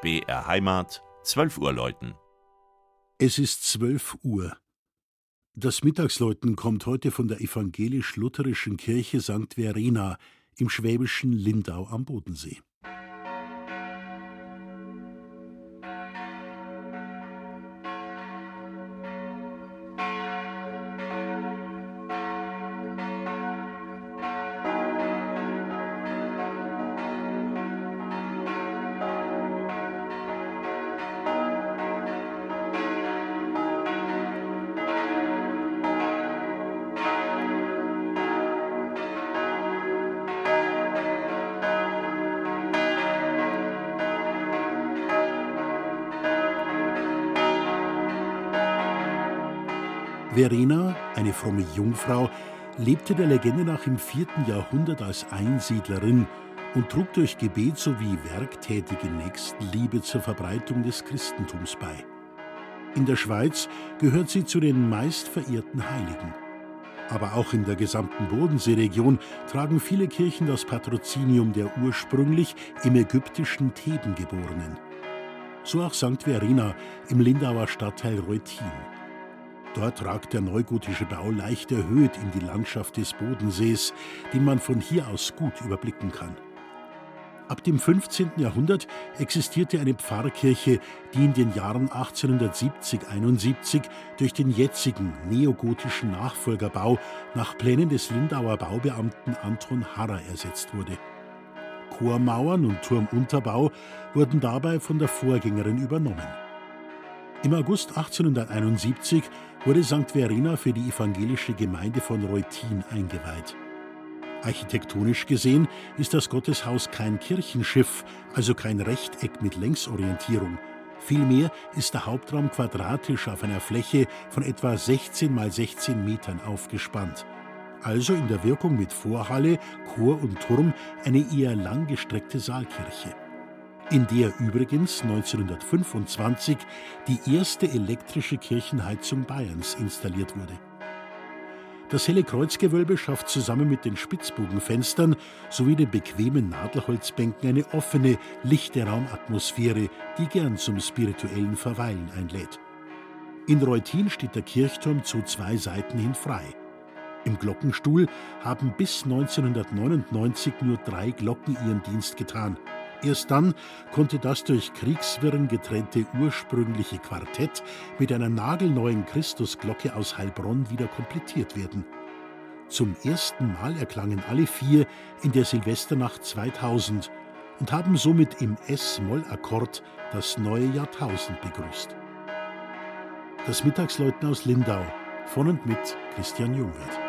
BR Heimat, 12 Uhr läuten. Es ist 12 Uhr. Das Mittagsläuten kommt heute von der evangelisch-lutherischen Kirche St. Verena im schwäbischen Lindau am Bodensee. Verena, eine fromme Jungfrau, lebte der Legende nach im vierten Jahrhundert als Einsiedlerin und trug durch Gebet sowie werktätige Nächstenliebe zur Verbreitung des Christentums bei. In der Schweiz gehört sie zu den meist verehrten Heiligen. Aber auch in der gesamten Bodenseeregion tragen viele Kirchen das Patrozinium der ursprünglich im ägyptischen Theben geborenen. So auch St. Verena im Lindauer Stadtteil Reutin. Dort ragt der neugotische Bau leicht erhöht in die Landschaft des Bodensees, den man von hier aus gut überblicken kann. Ab dem 15. Jahrhundert existierte eine Pfarrkirche, die in den Jahren 1870-71 durch den jetzigen neogotischen Nachfolgerbau nach Plänen des Lindauer Baubeamten Anton Harrer ersetzt wurde. Chormauern und Turmunterbau wurden dabei von der Vorgängerin übernommen. Im August 1871 wurde St. Verena für die evangelische Gemeinde von Reutin eingeweiht. Architektonisch gesehen ist das Gotteshaus kein Kirchenschiff, also kein Rechteck mit Längsorientierung. Vielmehr ist der Hauptraum quadratisch auf einer Fläche von etwa 16 mal 16 Metern aufgespannt. Also in der Wirkung mit Vorhalle, Chor und Turm eine eher langgestreckte Saalkirche in der übrigens 1925 die erste elektrische Kirchenheizung Bayerns installiert wurde. Das helle Kreuzgewölbe schafft zusammen mit den Spitzbogenfenstern sowie den bequemen Nadelholzbänken eine offene, lichte Raumatmosphäre, die gern zum spirituellen Verweilen einlädt. In Reutin steht der Kirchturm zu zwei Seiten hin frei. Im Glockenstuhl haben bis 1999 nur drei Glocken ihren Dienst getan. Erst dann konnte das durch Kriegswirren getrennte ursprüngliche Quartett mit einer nagelneuen Christusglocke aus Heilbronn wieder komplettiert werden. Zum ersten Mal erklangen alle vier in der Silvesternacht 2000 und haben somit im S-Moll-Akkord das neue Jahrtausend begrüßt. Das Mittagsläuten aus Lindau von und mit Christian Jungwirth.